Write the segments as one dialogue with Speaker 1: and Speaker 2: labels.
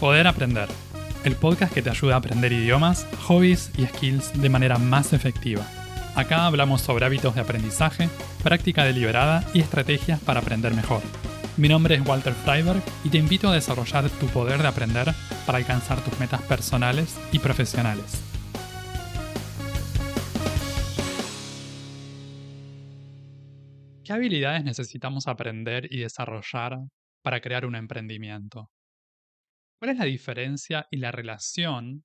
Speaker 1: Poder Aprender, el podcast que te ayuda a aprender idiomas, hobbies y skills de manera más efectiva. Acá hablamos sobre hábitos de aprendizaje, práctica deliberada y estrategias para aprender mejor. Mi nombre es Walter Freiberg y te invito a desarrollar tu poder de aprender para alcanzar tus metas personales y profesionales. ¿Qué habilidades necesitamos aprender y desarrollar para crear un emprendimiento? ¿Cuál es la diferencia y la relación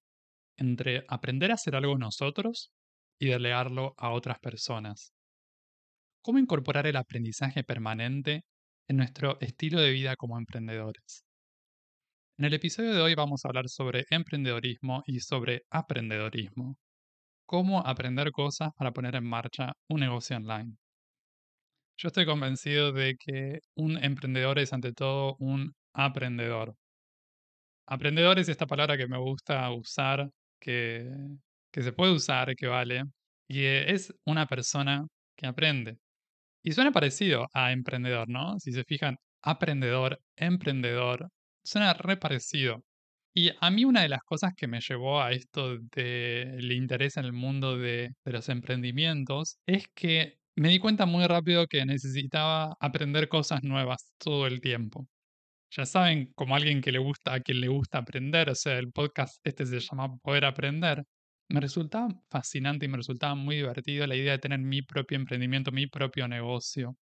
Speaker 1: entre aprender a hacer algo nosotros y delegarlo a otras personas? ¿Cómo incorporar el aprendizaje permanente en nuestro estilo de vida como emprendedores? En el episodio de hoy vamos a hablar sobre emprendedorismo y sobre aprendedorismo. Cómo aprender cosas para poner en marcha un negocio online. Yo estoy convencido de que un emprendedor es ante todo un aprendedor. Aprendedor es esta palabra que me gusta usar, que, que se puede usar, que vale, y es una persona que aprende. Y suena parecido a emprendedor, ¿no? Si se fijan, aprendedor, emprendedor, suena re parecido. Y a mí una de las cosas que me llevó a esto del interés en el mundo de, de los emprendimientos es que me di cuenta muy rápido que necesitaba aprender cosas nuevas todo el tiempo. Ya saben, como alguien que le gusta, a quien le gusta aprender, o sea, el podcast este se llama Poder Aprender, me resultaba fascinante y me resultaba muy divertido la idea de tener mi propio emprendimiento, mi propio negocio.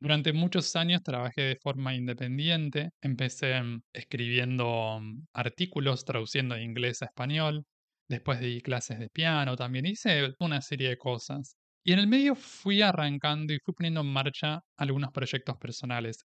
Speaker 1: Durante muchos años trabajé de forma independiente, empecé mm, escribiendo mm, artículos, traduciendo de inglés a español, después di clases de piano, también hice una serie de cosas. Y en el medio fui arrancando y fui poniendo en marcha algunos proyectos personales.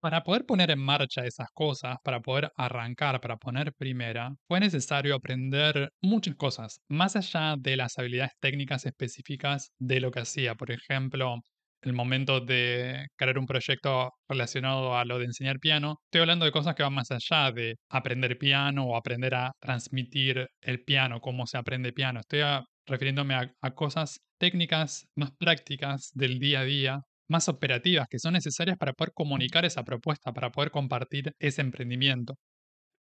Speaker 1: Para poder poner en marcha esas cosas, para poder arrancar, para poner primera, fue necesario aprender muchas cosas, más allá de las habilidades técnicas específicas de lo que hacía. Por ejemplo, el momento de crear un proyecto relacionado a lo de enseñar piano, estoy hablando de cosas que van más allá de aprender piano o aprender a transmitir el piano, cómo se aprende piano. Estoy refiriéndome a cosas técnicas más prácticas del día a día más operativas que son necesarias para poder comunicar esa propuesta, para poder compartir ese emprendimiento.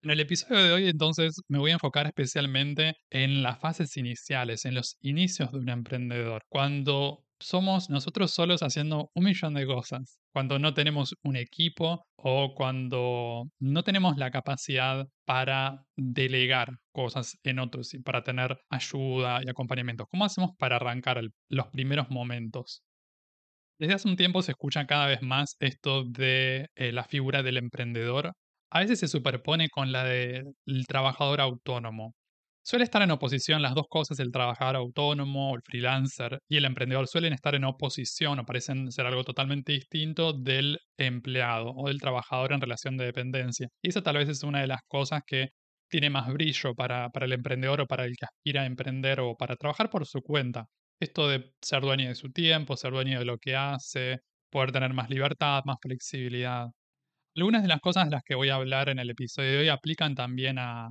Speaker 1: En el episodio de hoy entonces me voy a enfocar especialmente en las fases iniciales, en los inicios de un emprendedor, cuando somos nosotros solos haciendo un millón de cosas, cuando no tenemos un equipo o cuando no tenemos la capacidad para delegar cosas en otros y para tener ayuda y acompañamiento. ¿Cómo hacemos para arrancar los primeros momentos? Desde hace un tiempo se escucha cada vez más esto de eh, la figura del emprendedor. A veces se superpone con la del trabajador autónomo. Suele estar en oposición las dos cosas, el trabajador autónomo, el freelancer y el emprendedor suelen estar en oposición o parecen ser algo totalmente distinto del empleado o del trabajador en relación de dependencia. Y esa tal vez es una de las cosas que tiene más brillo para, para el emprendedor o para el que aspira a emprender o para trabajar por su cuenta. Esto de ser dueño de su tiempo, ser dueño de lo que hace, poder tener más libertad, más flexibilidad. Algunas de las cosas de las que voy a hablar en el episodio de hoy aplican también a,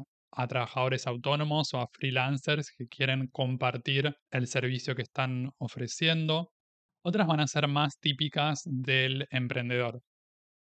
Speaker 1: trabajadores autónomos o a freelancers que quieren compartir el servicio que están ofreciendo. Otras van a ser más típicas del emprendedor.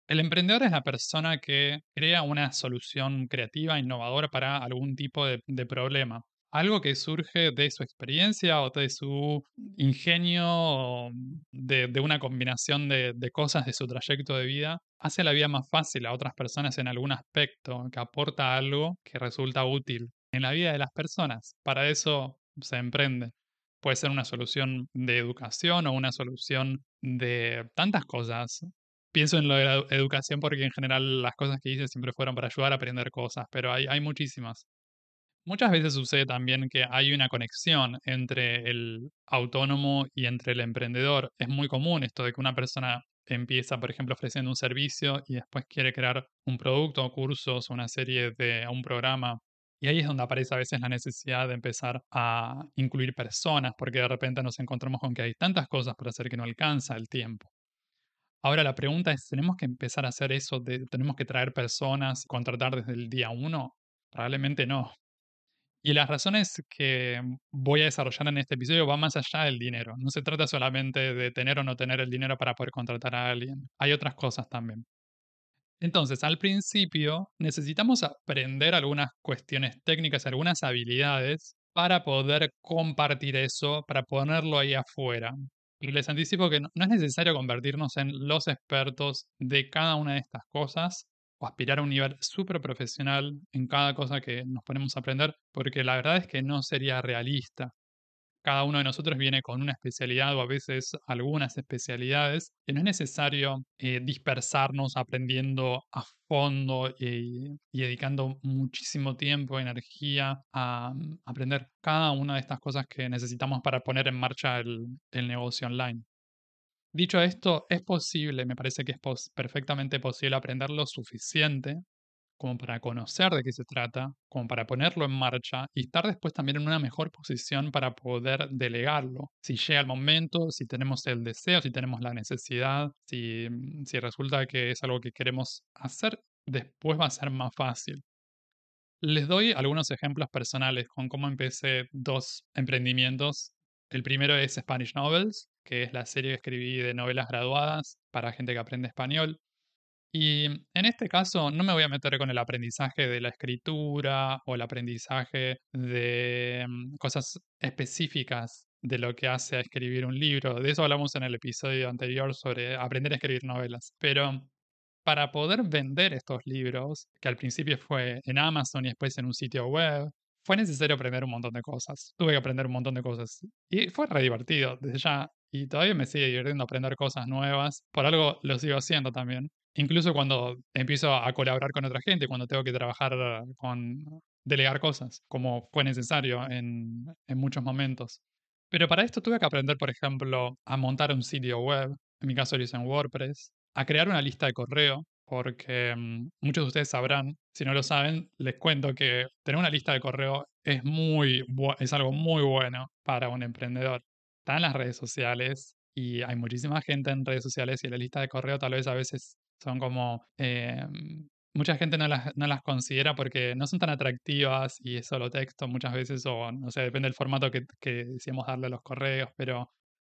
Speaker 1: El emprendedor es la persona que crea una solución creativa, innovadora para algún tipo de problema algo que surge de su experiencia o de su ingenio, de, una combinación de, cosas de su trayecto de vida, hace la vida más fácil a otras personas en algún aspecto, que aporta algo que resulta útil en la vida de las personas. Para eso se emprende. Puede ser una solución de educación o una solución de tantas cosas. Pienso en lo de la educación porque en general las cosas que hice siempre fueron para ayudar a aprender cosas, pero hay, hay muchísimas. Muchas veces sucede también que hay una conexión entre el autónomo y entre el emprendedor. Es muy común esto de que una persona empieza, por ejemplo, ofreciendo un servicio y después quiere crear un producto, cursos, una serie de un programa. Y ahí es donde aparece a veces la necesidad de empezar a incluir personas, porque de repente nos encontramos con que hay tantas cosas para hacer que no alcanza el tiempo. Ahora la pregunta es, ¿tenemos que empezar a hacer eso? ¿Tenemos que traer personas, contratar desde el día uno? Probablemente no. Y las razones que voy a desarrollar en este episodio van más allá del dinero. No se trata solamente de tener o no tener el dinero para poder contratar a alguien. Hay otras cosas también. Entonces, al principio necesitamos aprender algunas cuestiones técnicas, algunas habilidades para poder compartir eso, para ponerlo ahí afuera. Y les anticipo que no, es necesario convertirnos en los expertos de cada una de estas cosas aspirar a un nivel súper profesional en cada cosa que nos ponemos a aprender, porque la verdad es que no sería realista cada uno de nosotros viene con una especialidad o a veces algunas especialidades y no es necesario eh, dispersarnos aprendiendo a fondo y, dedicando muchísimo tiempo, energía a, mm, aprender cada una de estas cosas que necesitamos para poner en marcha el negocio online. Dicho esto, es posible, me parece que es perfectamente posible aprender lo suficiente como para conocer de qué se trata, como para ponerlo en marcha y estar después también en una mejor posición para poder delegarlo. Si llega el momento, si tenemos el deseo, si tenemos la necesidad, si, si resulta que es algo que queremos hacer, después va a ser más fácil. Les doy algunos ejemplos personales con cómo empecé dos emprendimientos. El primero es Spanish Novels, que es la serie que escribí de novelas graduadas para gente que aprende español. Y en este caso no me voy a meter con el aprendizaje de la escritura o el aprendizaje de mm, cosas específicas de lo que hace a escribir un libro. De eso hablamos en el episodio anterior sobre aprender a escribir novelas. Pero para poder vender estos libros, que al principio fue en Amazon y después en un sitio web, fue necesario aprender un montón de cosas. Tuve que aprender un montón de cosas. Y fue re divertido desde ya. Y todavía me sigue divirtiendo aprender cosas nuevas. Por algo lo sigo haciendo también incluso cuando empiezo a colaborar con otra gente, cuando tengo que trabajar con delegar cosas, como fue necesario en, en muchos momentos. Pero para esto tuve que aprender, por ejemplo, a montar un sitio web, en mi caso lo hice en WordPress, a crear una lista de correo, porque mm, muchos de ustedes sabrán, si no lo saben, les cuento que tener una lista de correo es, muy, es algo muy bueno para un emprendedor. Está en las redes sociales y hay muchísima gente en redes sociales y la lista de correo tal vez a veces son como... Eh, mucha gente no las, no las considera porque no son tan atractivas y es solo texto muchas veces, o no sé, depende del formato que, que decíamos darle a los correos, pero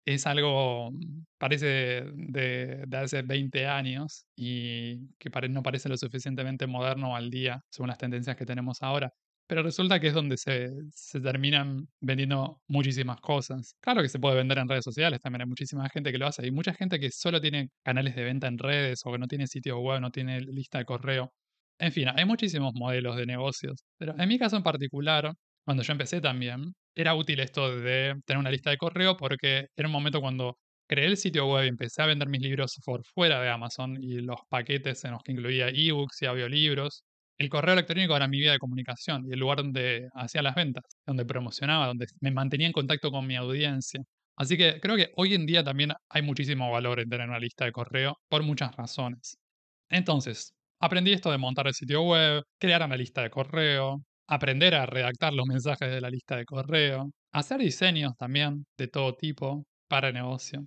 Speaker 1: es algo, parece de, de, hace 20 años y que no parece lo suficientemente moderno al día según las tendencias que tenemos ahora pero resulta que es donde se, terminan vendiendo muchísimas cosas. Claro que se puede vender en redes sociales, también hay muchísima gente que lo hace. Hay mucha gente que solo tiene canales de venta en redes o que no tiene sitio web, no tiene lista de correo. En fin, hay muchísimos modelos de negocios. Pero en mi caso en particular, cuando yo empecé también, era útil esto de tener una lista de correo porque era un momento cuando creé el sitio web y empecé a vender mis libros por fuera de Amazon y los paquetes en los que incluía ebooks y audiolibros el correo electrónico era mi vía de comunicación y el lugar donde hacía las ventas, donde promocionaba, donde me mantenía en contacto con mi audiencia. Así que creo que hoy en día también hay muchísimo valor en tener una lista de correo por muchas razones. Entonces, aprendí esto de montar el sitio web, crear una lista de correo, aprender a redactar los mensajes de la lista de correo, hacer diseños también de todo tipo para negocio.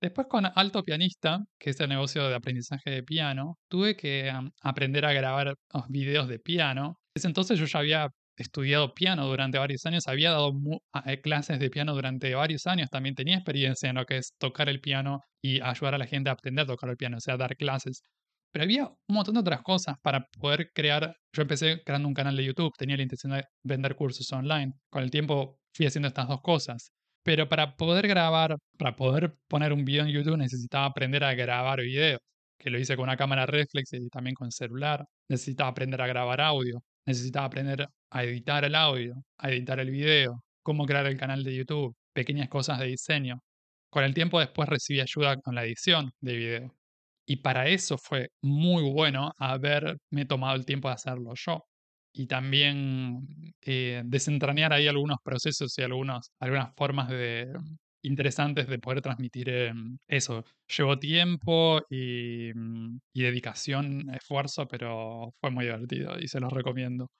Speaker 1: Después con Alto Pianista, que es el negocio de aprendizaje de piano, tuve que aprender a grabar videos de piano. Desde entonces yo ya había estudiado piano durante varios años, había dado eh, clases de piano durante varios años, también tenía experiencia en lo que es tocar el piano y ayudar a la gente a aprender a tocar el piano, o sea, dar clases. Pero había un montón de otras cosas para poder crear. Yo empecé creando un canal de YouTube, tenía la intención de vender cursos online. Con el tiempo fui haciendo estas dos cosas. Pero para poder grabar, para poder poner un video en YouTube necesitaba aprender a grabar videos, que lo hice con una cámara reflex y también con celular. Necesitaba aprender a grabar audio, necesitaba aprender a editar el audio, a editar el video, cómo crear el canal de YouTube, pequeñas cosas de diseño. Con el tiempo después recibí ayuda con la edición de video. Y para eso fue muy bueno haberme tomado el tiempo de hacerlo yo y también eh, desentrañar ahí algunos procesos y algunos, algunas formas de, interesantes de poder transmitir em, eso. Llevó tiempo y, mm, y, dedicación, esfuerzo, pero fue muy divertido y se los recomiendo.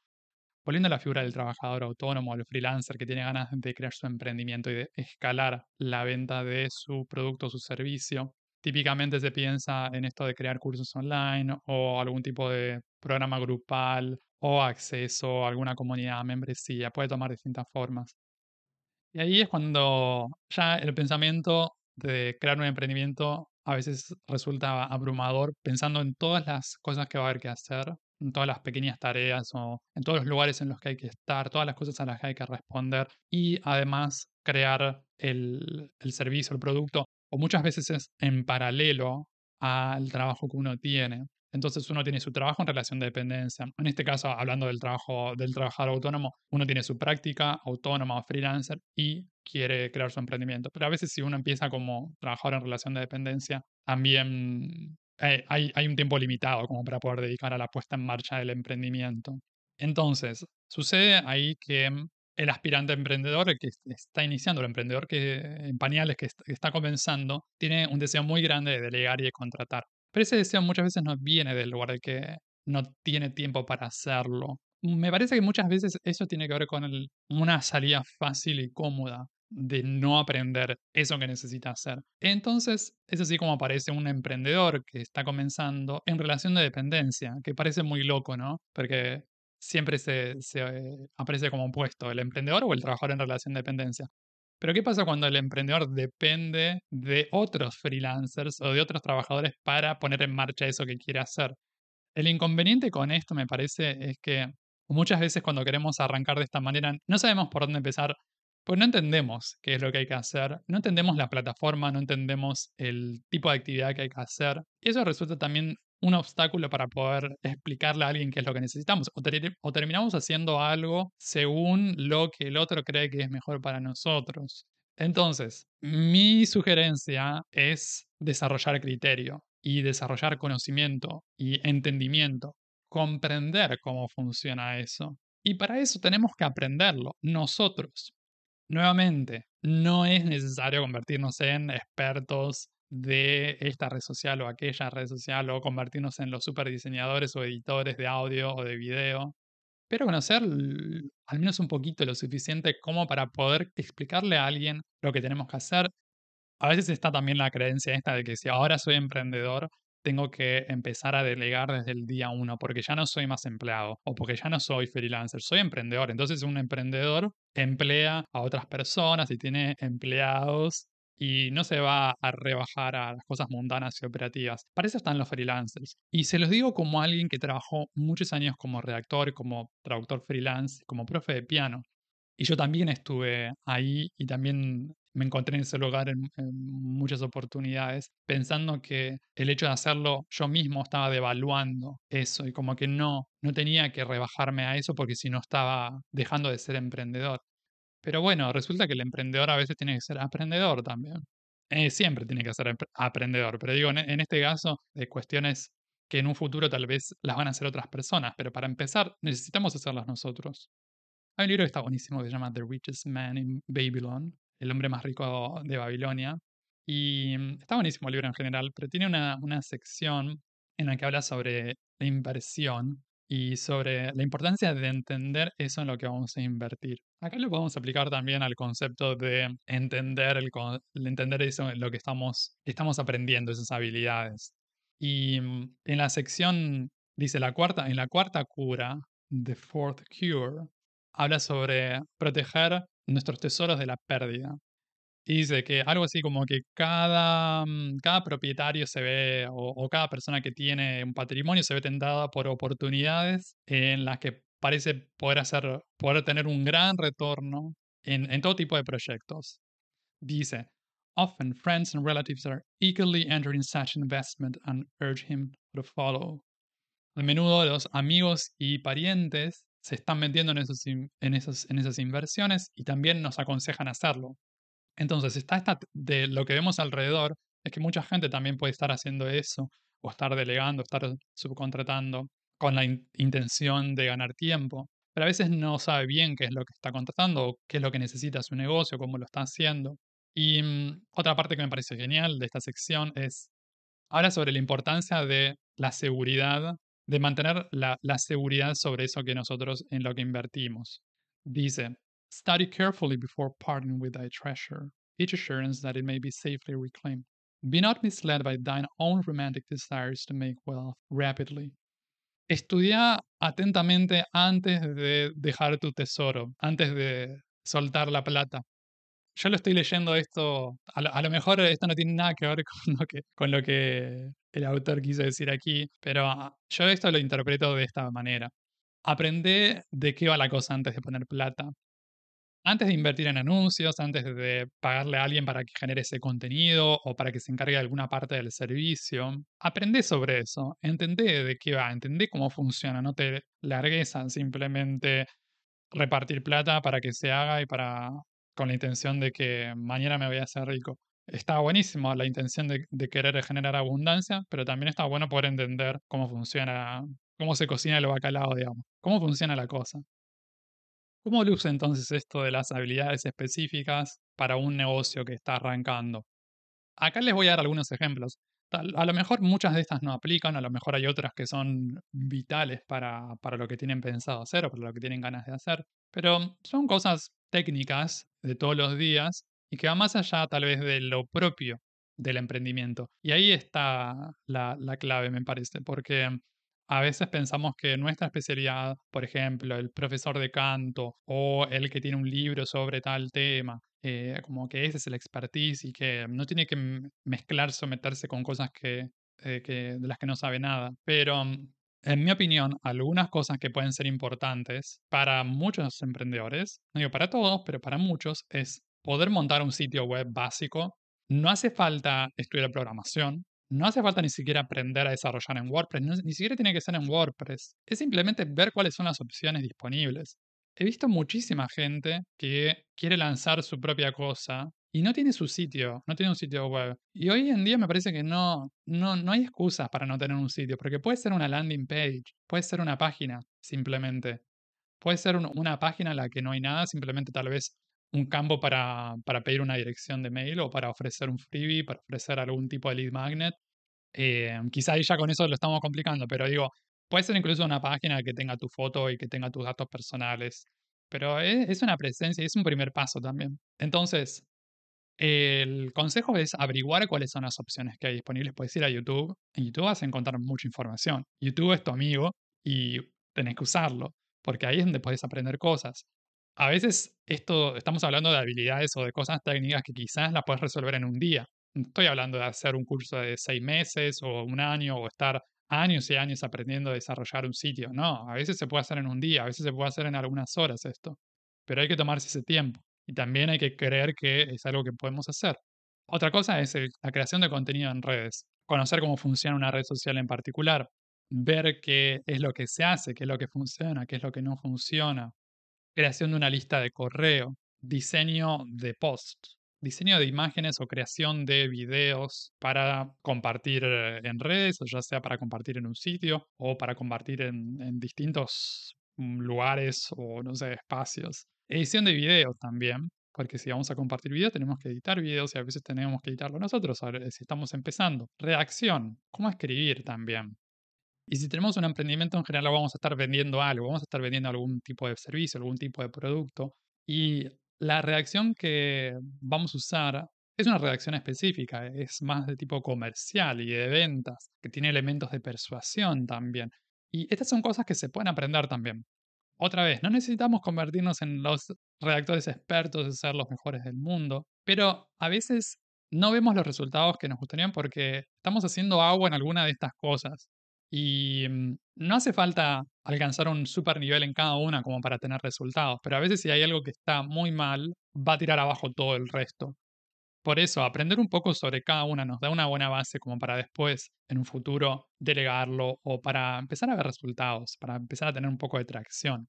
Speaker 1: Volviendo a la figura del trabajador autónomo, el freelancer que tiene ganas de crear su emprendimiento y de escalar la venta de su producto o su servicio, típicamente se piensa en esto de crear cursos online o algún tipo de programa grupal o acceso a alguna comunidad, membresía, puede tomar distintas formas. Y ahí es cuando ya el pensamiento de crear un emprendimiento a veces resulta abrumador pensando en todas las cosas que va a haber que hacer, en todas las pequeñas tareas o en todos los lugares en los que hay que estar, todas las cosas a las que hay que responder y además crear el, el servicio, el producto, o muchas veces es en paralelo al trabajo que uno tiene. Entonces uno tiene su trabajo en relación de dependencia. En este caso, hablando del trabajo del trabajador autónomo, uno tiene su práctica autónoma o freelancer y quiere crear su emprendimiento. Pero a veces si uno empieza como trabajador en relación de dependencia, también eh, hay, hay un tiempo limitado como para poder dedicar a la puesta en marcha del emprendimiento. Entonces, sucede ahí que el aspirante emprendedor, el que está iniciando, el emprendedor que en pañales que está comenzando, tiene un deseo muy grande de delegar y de contratar. Pero ese deseo muchas veces no viene del lugar de que no tiene tiempo para hacerlo. Me parece que muchas veces eso tiene que ver con una salida fácil y cómoda de no aprender eso que necesita hacer. Entonces, es así como aparece un emprendedor que está comenzando en relación de dependencia, que parece muy loco, ¿no? Porque siempre se, eh, aparece como opuesto, el emprendedor o el trabajador en relación de dependencia. Pero ¿qué pasa cuando el emprendedor depende de otros freelancers o de otros trabajadores para poner en marcha eso que quiere hacer? El inconveniente con esto, me parece, es que muchas veces cuando queremos arrancar de esta manera, no sabemos por dónde empezar, pues no entendemos qué es lo que hay que hacer, no entendemos la plataforma, no entendemos el tipo de actividad que hay que hacer. Y eso resulta también un obstáculo para poder explicarle a alguien qué es lo que necesitamos. O, terminamos haciendo algo según lo que el otro cree que es mejor para nosotros. Entonces, mi sugerencia es desarrollar criterio y desarrollar conocimiento y entendimiento, comprender cómo funciona eso. Y para eso tenemos que aprenderlo nosotros. Nuevamente, no es necesario convertirnos en expertos de esta red social o aquella red social o convertirnos en los super diseñadores o editores de audio o de video, pero conocer al menos un poquito lo suficiente como para poder explicarle a alguien lo que tenemos que hacer. A veces está también la creencia esta de que si ahora soy emprendedor, tengo que empezar a delegar desde el día uno, porque ya no soy más empleado o porque ya no soy freelancer, soy emprendedor. Entonces un emprendedor emplea a otras personas y tiene empleados y no se va a rebajar a las cosas mundanas y operativas. Para eso están los freelancers. Y se los digo como alguien que trabajó muchos años como redactor, como traductor freelance, como profe de piano. Y yo también estuve ahí y también me encontré en ese lugar en, muchas oportunidades, pensando que el hecho de hacerlo yo mismo estaba devaluando eso y como que no, no tenía que rebajarme a eso porque si no estaba dejando de ser emprendedor. Pero bueno, resulta que el emprendedor a veces tiene que ser aprendedor también. Eh, siempre tiene que ser aprendedor, pero digo, en, este caso, de cuestiones que en un futuro tal vez las van a hacer otras personas, pero para empezar necesitamos hacerlas nosotros. Hay un libro que está buenísimo que se llama The Richest Man in Babylon, el hombre más rico de Babilonia, y mm, está buenísimo el libro en general, pero tiene una, una sección en la que habla sobre la inversión y sobre la importancia de entender eso en lo que vamos a invertir. Acá lo podemos aplicar también al concepto de entender, el, entender eso en lo que estamos, estamos aprendiendo, esas habilidades. Y mm, en la sección, dice la cuarta, en la cuarta cura, The Fourth Cure, habla sobre proteger nuestros tesoros de la pérdida. Y dice que algo así como que cada, mm, cada propietario se ve, o, cada persona que tiene un patrimonio se ve tentada por oportunidades en las que parece poder, hacer, poder tener un gran retorno en, en todo tipo de proyectos. Dice, often friends and relatives are eagerly entering such investment and urge him to follow. A menudo los amigos y parientes se están metiendo en, esos, en, esos, en esas inversiones y también nos aconsejan hacerlo. Entonces, está esta, de lo que vemos alrededor, es que mucha gente también puede estar haciendo eso, o estar delegando, estar subcontratando, con la intención de ganar tiempo, pero a veces no sabe bien qué es lo que está contratando, o qué es lo que necesita su negocio, cómo lo está haciendo. Y mm, otra parte que me parece genial de esta sección es, habla sobre la importancia de la seguridad, de mantener la, la seguridad sobre eso que nosotros en lo que invertimos. Dice, Study carefully before parting with thy treasure, each assurance that it may be safely reclaimed. Be not misled by thine own romantic desires to make wealth rapidly. Estudia atentamente antes de dejar tu tesoro, antes de soltar la plata. yo lo estoy leyendo esto, a lo, mejor esto no tiene nada que ver con lo que, con lo que el autor quiso decir aquí, pero yo esto lo interpreto de esta manera. Aprende de qué va la cosa antes de poner plata antes de invertir en anuncios, antes de pagarle a alguien para que genere ese contenido o para que se encargue de alguna parte del servicio, aprende sobre eso, entendé de qué va, entendé cómo funciona, no te largues a simplemente repartir plata para que se haga y para con la intención de que mañana me voy a hacer rico. Está buenísimo la intención de, de querer generar abundancia, pero también está bueno poder entender cómo funciona, cómo se cocina el bacalao, digamos, cómo funciona la cosa. ¿Cómo luce entonces esto de las habilidades específicas para un negocio que está arrancando? Acá les voy a dar algunos ejemplos. A lo mejor muchas de estas no aplican, a lo mejor hay otras que son vitales para, para lo que tienen pensado hacer o para lo que tienen ganas de hacer, pero son cosas técnicas de todos los días y que van más allá tal vez de lo propio del emprendimiento. Y ahí está la, la clave, me parece, porque a veces pensamos que nuestra especialidad, por ejemplo, el profesor de canto o el que tiene un libro sobre tal tema, eh, como que ese es el expertise y que no tiene que mezclarse o meterse con cosas que, eh, que, de las que no sabe nada. Pero, mm, en mi opinión, algunas cosas que pueden ser importantes para muchos emprendedores, no digo para todos, pero para muchos, es poder montar un sitio web básico. No hace falta estudiar programación, no hace falta ni siquiera aprender a desarrollar en WordPress, ni siquiera tiene que ser en WordPress. Es simplemente ver cuáles son las opciones disponibles. He visto muchísima gente que quiere lanzar su propia cosa y no tiene su sitio, no tiene un sitio web. Y hoy en día me parece que no, no, no hay excusas para no tener un sitio, porque puede ser una landing page, puede ser una página, simplemente. Puede ser una página en la que no hay nada, simplemente tal vez un campo para, para, pedir una dirección de mail o para ofrecer un freebie, para ofrecer algún tipo de lead magnet. Eh, quizá ya con eso lo estamos complicando, pero digo, puede ser incluso una página que tenga tu foto y que tenga tus datos personales, pero es, es una presencia y es un primer paso también. Entonces, el consejo es averiguar cuáles son las opciones que hay disponibles. Puedes ir a YouTube. En YouTube vas a encontrar mucha información. YouTube es tu amigo y tenés que usarlo, porque ahí es donde puedes aprender cosas a veces esto, estamos hablando de habilidades o de cosas técnicas que quizás las puedes resolver en un día. No estoy hablando de hacer un curso de seis meses o un año o estar años y años aprendiendo a desarrollar un sitio. No, a veces se puede hacer en un día, a veces se puede hacer en algunas horas esto. Pero hay que tomarse ese tiempo y también hay que creer que es algo que podemos hacer. Otra cosa es la creación de contenido en redes. Conocer cómo funciona una red social en particular. Ver qué es lo que se hace, qué es lo que funciona, qué es lo que no funciona creación de una lista de correo, diseño de post, diseño de imágenes o creación de videos para compartir eh, en redes, o ya sea para compartir en un sitio o para compartir en, distintos mm, lugares o, no sé, espacios. Edición de videos también, porque si vamos a compartir videos tenemos que editar videos y a veces tenemos que editarlo nosotros, si estamos empezando. Redacción, cómo escribir también. Y si tenemos un emprendimiento en general vamos a estar vendiendo algo, vamos a estar vendiendo algún tipo de servicio, algún tipo de producto. Y la redacción que vamos a usar es una redacción específica, es más de tipo comercial y de ventas, que tiene elementos de persuasión también. Y estas son cosas que se pueden aprender también. Otra vez, no necesitamos convertirnos en los redactores expertos de ser los mejores del mundo, pero a veces no vemos los resultados que nos gustarían porque estamos haciendo agua en alguna de estas cosas. Y mm, no hace falta alcanzar un super nivel en cada una como para tener resultados, pero a veces si hay algo que está muy mal, va a tirar abajo todo el resto. Por eso, aprender un poco sobre cada una nos da una buena base como para después, en un futuro, delegarlo o para empezar a ver resultados, para empezar a tener un poco de tracción.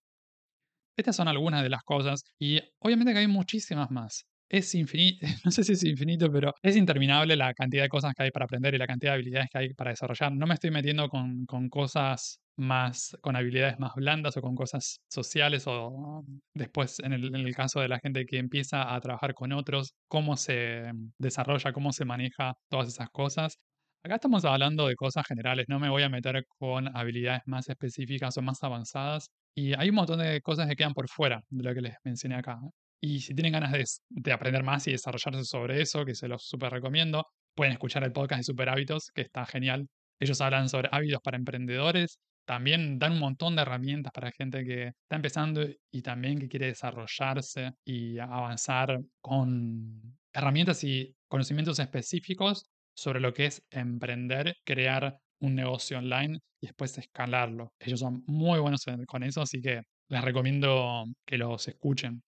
Speaker 1: Estas son algunas de las cosas y obviamente que hay muchísimas más es infinito, no sé si es infinito, pero es interminable la cantidad de cosas que hay para aprender y la cantidad de habilidades que hay para desarrollar. No me estoy metiendo con, con cosas más, con habilidades más blandas o con cosas sociales o después en el, en el caso de la gente que empieza a trabajar con otros, cómo se desarrolla, cómo se maneja todas esas cosas. Acá estamos hablando de cosas generales, no me voy a meter con habilidades más específicas o más avanzadas. Y hay un montón de cosas que quedan por fuera de lo que les mencioné acá. Y si tienen ganas de, aprender más y desarrollarse sobre eso, que se los súper recomiendo, pueden escuchar el podcast de Super Hábitos, que está genial. Ellos hablan sobre hábitos para emprendedores también dan un montón de herramientas para gente que está empezando y también que quiere desarrollarse y avanzar con herramientas y conocimientos específicos sobre lo que es emprender, crear un negocio online y después escalarlo. Ellos son muy buenos con eso, así que les recomiendo que los escuchen.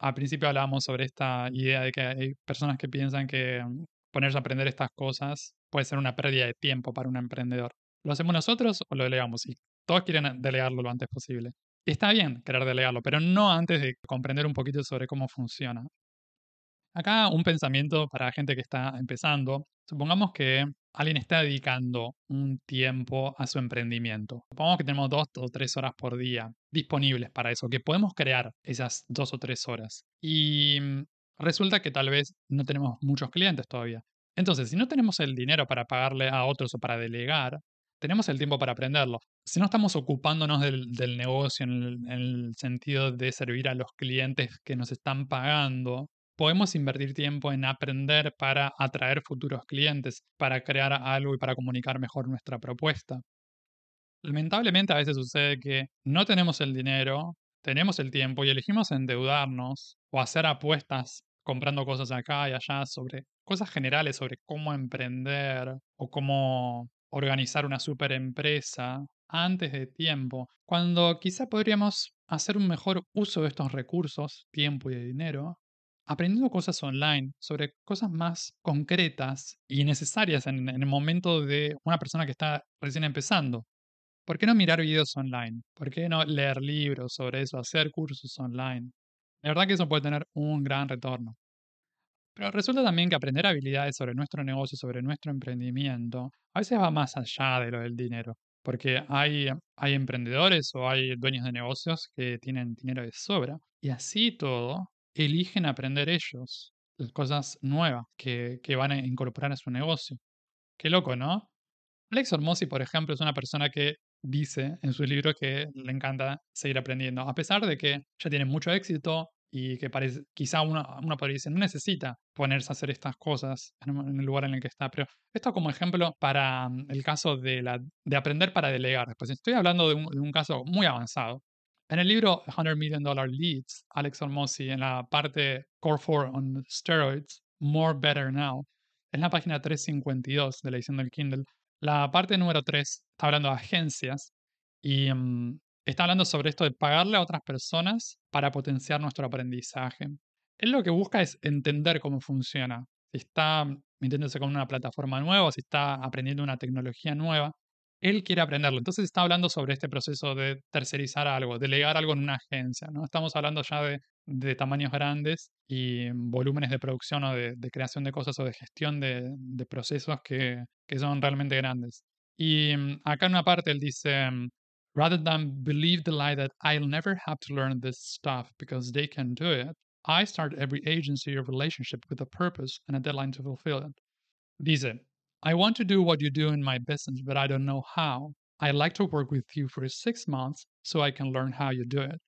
Speaker 1: Al principio hablábamos sobre esta idea de que hay personas que piensan que mm, ponerse a aprender estas cosas puede ser una pérdida de tiempo para un emprendedor. ¿Lo hacemos nosotros o lo delegamos? Y todos quieren delegarlo lo antes posible. está bien querer delegarlo, pero no antes de comprender un poquito sobre cómo funciona. Acá un pensamiento para gente que está empezando. Supongamos que alguien está dedicando un tiempo a su emprendimiento. Supongamos que tenemos dos o tres horas por día disponibles para eso, que podemos crear esas dos o tres horas. Y mm, resulta que tal vez no tenemos muchos clientes todavía. Entonces, si no tenemos el dinero para pagarle a otros o para delegar, tenemos el tiempo para aprenderlo. Si no estamos ocupándonos del, negocio en el, sentido de servir a los clientes que nos están pagando, podemos invertir tiempo en aprender para atraer futuros clientes, para crear algo y para comunicar mejor nuestra propuesta. Lamentablemente a veces sucede que no tenemos el dinero, tenemos el tiempo y elegimos endeudarnos o hacer apuestas comprando cosas acá y allá sobre cosas generales sobre cómo emprender o cómo organizar una super empresa antes de tiempo, cuando quizá podríamos hacer un mejor uso de estos recursos, tiempo y dinero, aprendiendo cosas online sobre cosas más concretas y necesarias en, el momento de una persona que está recién empezando. ¿Por qué no mirar videos online? ¿Por qué no leer libros sobre eso, hacer cursos online? La verdad que eso puede tener un gran retorno. Pero resulta también que aprender habilidades sobre nuestro negocio, sobre nuestro emprendimiento, a veces va más allá de lo del dinero. Porque hay, hay emprendedores o hay dueños de negocios que tienen dinero de sobra. Y así todo, eligen aprender ellos cosas nuevas que, van a incorporar a su negocio. Qué loco, ¿no? Alex Hormozzi, por ejemplo, es una persona que dice en su libro que le encanta seguir aprendiendo, a pesar de que ya tiene mucho éxito, y que parece, quizá uno, uno podría decir, no necesita ponerse a hacer estas cosas en, el lugar en el que está, pero esto como ejemplo para mm, el caso de, aprender para delegar. Pues estoy hablando de un caso muy avanzado. En el libro 100 Million Dollar Leads, Alex Hormozzi, en la parte Core 4 on Steroids, More Better Now, en la página 352 de la edición del Kindle, la parte número 3 está hablando de agencias y um, está hablando sobre esto de pagarle a otras personas para potenciar nuestro aprendizaje. Él lo que busca es entender cómo funciona. Si está metiéndose con una plataforma nueva, si está aprendiendo una tecnología nueva, él quiere aprenderlo. Entonces está hablando sobre este proceso de tercerizar algo, delegar algo en una agencia. ¿no? Estamos hablando ya de, tamaños grandes y volúmenes de producción o de, creación de cosas o de gestión de, procesos que, que, son realmente grandes. Y mm, acá en una parte él dice, mm, Rather than believe the lie that I'll never have to learn this stuff because they can do it, I start every agency or relationship with a purpose and a deadline to fulfill it. Dice, I want to do what you do in my business, but I don't know how. I'd like to work with you for six months so I can learn how you do it.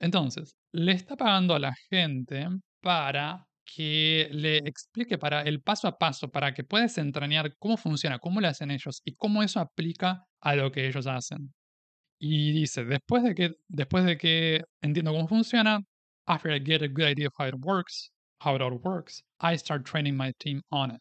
Speaker 1: Entonces, le está pagando a la gente para que le explique para el paso a paso, para que puedas entrañar cómo funciona, cómo lo hacen ellos y cómo eso aplica a lo que ellos hacen. Y dice, después de que, después de que entiendo cómo funciona, after I get a good idea of how it works, how it all works, I start training my team on it.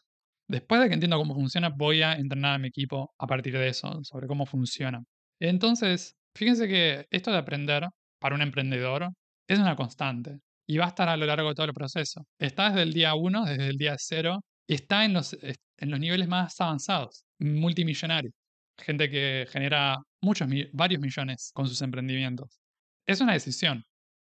Speaker 1: Después de que entiendo cómo funciona, voy a entrenar a mi equipo a partir de eso, sobre cómo funciona. Entonces, fíjense que esto de aprender para un emprendedor es una constante y va a estar a lo largo de todo el proceso. Está desde el día 1, desde el día 0, y está en los, en los niveles más avanzados, multimillonarios gente que genera muchos, varios millones con sus emprendimientos. Es una decisión,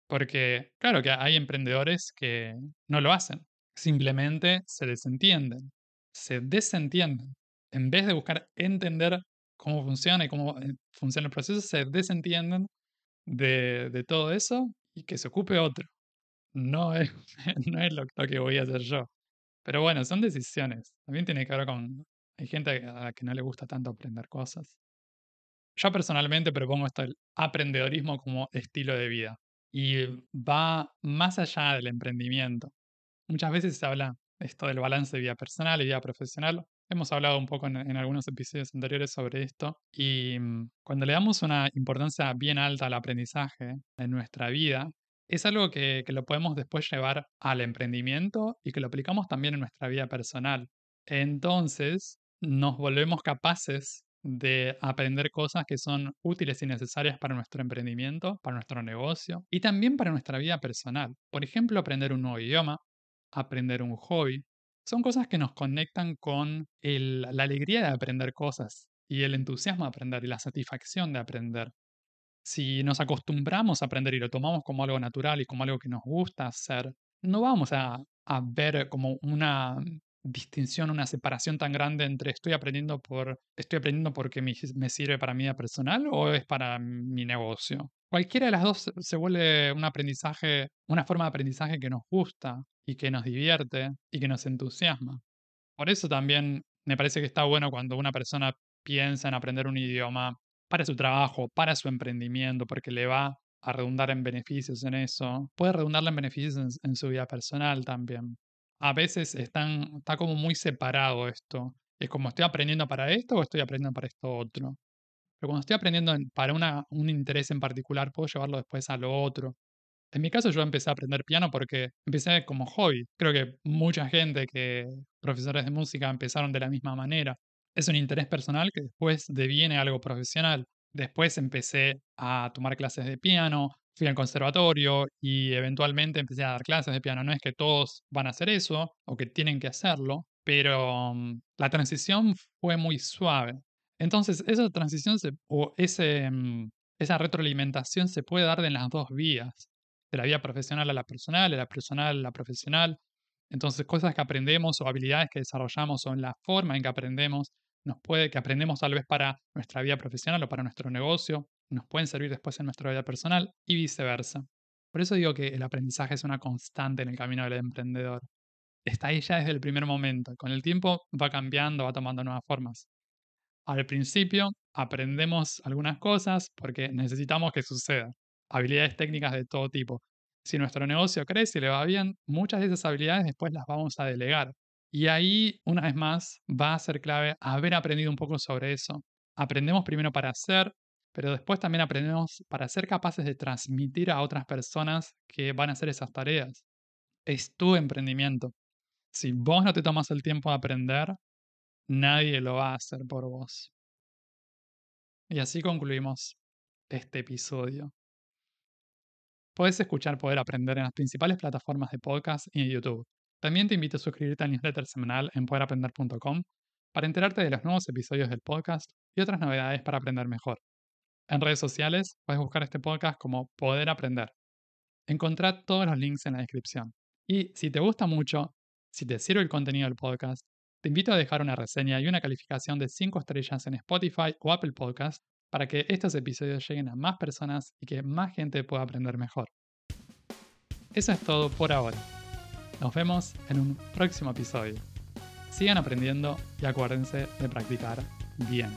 Speaker 1: porque claro que hay emprendedores que no lo hacen, simplemente se desentienden, se desentienden. En vez de buscar entender cómo funciona y cómo eh, funciona el proceso, se desentienden de, de todo eso y que se ocupe otro. No es, no es lo, lo, que voy a hacer yo. Pero bueno, son decisiones. También tiene que ver con hay gente a la que no le gusta tanto aprender cosas. Yo personalmente propongo esto del aprendedorismo como estilo de vida y va más allá del emprendimiento. Muchas veces se habla esto del balance de vida personal y vida profesional. Hemos hablado un poco en, algunos episodios anteriores sobre esto y mm, cuando le damos una importancia bien alta al aprendizaje en nuestra vida, es algo que, que lo podemos después llevar al emprendimiento y que lo aplicamos también en nuestra vida personal. Entonces, nos volvemos capaces de aprender cosas que son útiles y necesarias para nuestro emprendimiento, para nuestro negocio y también para nuestra vida personal. Por ejemplo, aprender un nuevo idioma, aprender un hobby. Son cosas que nos conectan con la alegría de aprender cosas y el entusiasmo de aprender y la satisfacción de aprender. Si nos acostumbramos a aprender y lo tomamos como algo natural y como algo que nos gusta hacer, no vamos a, a ver como una distinción, una separación tan grande entre estoy aprendiendo por estoy aprendiendo porque me, sirve para mi vida personal o es para mi negocio. Cualquiera de las dos se vuelve un aprendizaje, una forma de aprendizaje que nos gusta y que nos divierte y que nos entusiasma. Por eso también me parece que está bueno cuando una persona piensa en aprender un idioma para su trabajo, para su emprendimiento, porque le va a redundar en beneficios en eso. Puede redundarle en beneficios en su vida personal también a veces están, está como muy separado esto. Es como estoy aprendiendo para esto o estoy aprendiendo para esto otro. Pero cuando estoy aprendiendo para una, un interés en particular, puedo llevarlo después a lo otro. En mi caso yo empecé a aprender piano porque empecé como hobby. Creo que mucha gente que profesores de música empezaron de la misma manera. Es un interés personal que después deviene algo profesional. Después empecé a tomar clases de piano, fui al conservatorio y eventualmente empecé a dar clases de piano. No es que todos van a hacer eso o que tienen que hacerlo, pero mm, la transición fue muy suave. Entonces, esa transición o ese, mm, esa retroalimentación se puede dar de las dos vías, de la vida profesional a la personal, de la personal a la profesional. Entonces, cosas que aprendemos o habilidades que desarrollamos o en la forma en que aprendemos, nos puede que aprendemos tal vez para nuestra vida profesional o para nuestro negocio, nos pueden servir después en nuestra vida personal y viceversa. Por eso digo que el aprendizaje es una constante en el camino del emprendedor. Está ahí ya desde el primer momento. Con el tiempo va cambiando, va tomando nuevas formas. Al principio aprendemos algunas cosas porque necesitamos que suceda. Habilidades técnicas de todo tipo. Si nuestro negocio crece y le va bien, muchas de esas habilidades después las vamos a delegar. Y ahí, una vez más, va a ser clave haber aprendido un poco sobre eso. Aprendemos primero para hacer, pero después también aprendemos para ser capaces de transmitir a otras personas que van a hacer esas tareas. Es tu emprendimiento. Si vos no te tomas el tiempo de aprender, nadie lo va a hacer por vos. Y así concluimos este episodio. Puedes escuchar Poder Aprender en las principales plataformas de podcast y en YouTube. También te invito a suscribirte al newsletter semanal en poderaprender.com para enterarte de los nuevos episodios del podcast y otras novedades para aprender mejor. En redes sociales puedes buscar este podcast como Poder Aprender. Encontrá todos los links en la descripción. Y si te gusta mucho, si te sirve el contenido del podcast, te invito a dejar una reseña y una calificación de 5 estrellas en Spotify o Apple Podcast para que estos episodios lleguen a más personas y que más gente pueda aprender mejor. Eso es todo por ahora. Nos vemos en un próximo episodio. Sigan aprendiendo y acuérdense de practicar bien.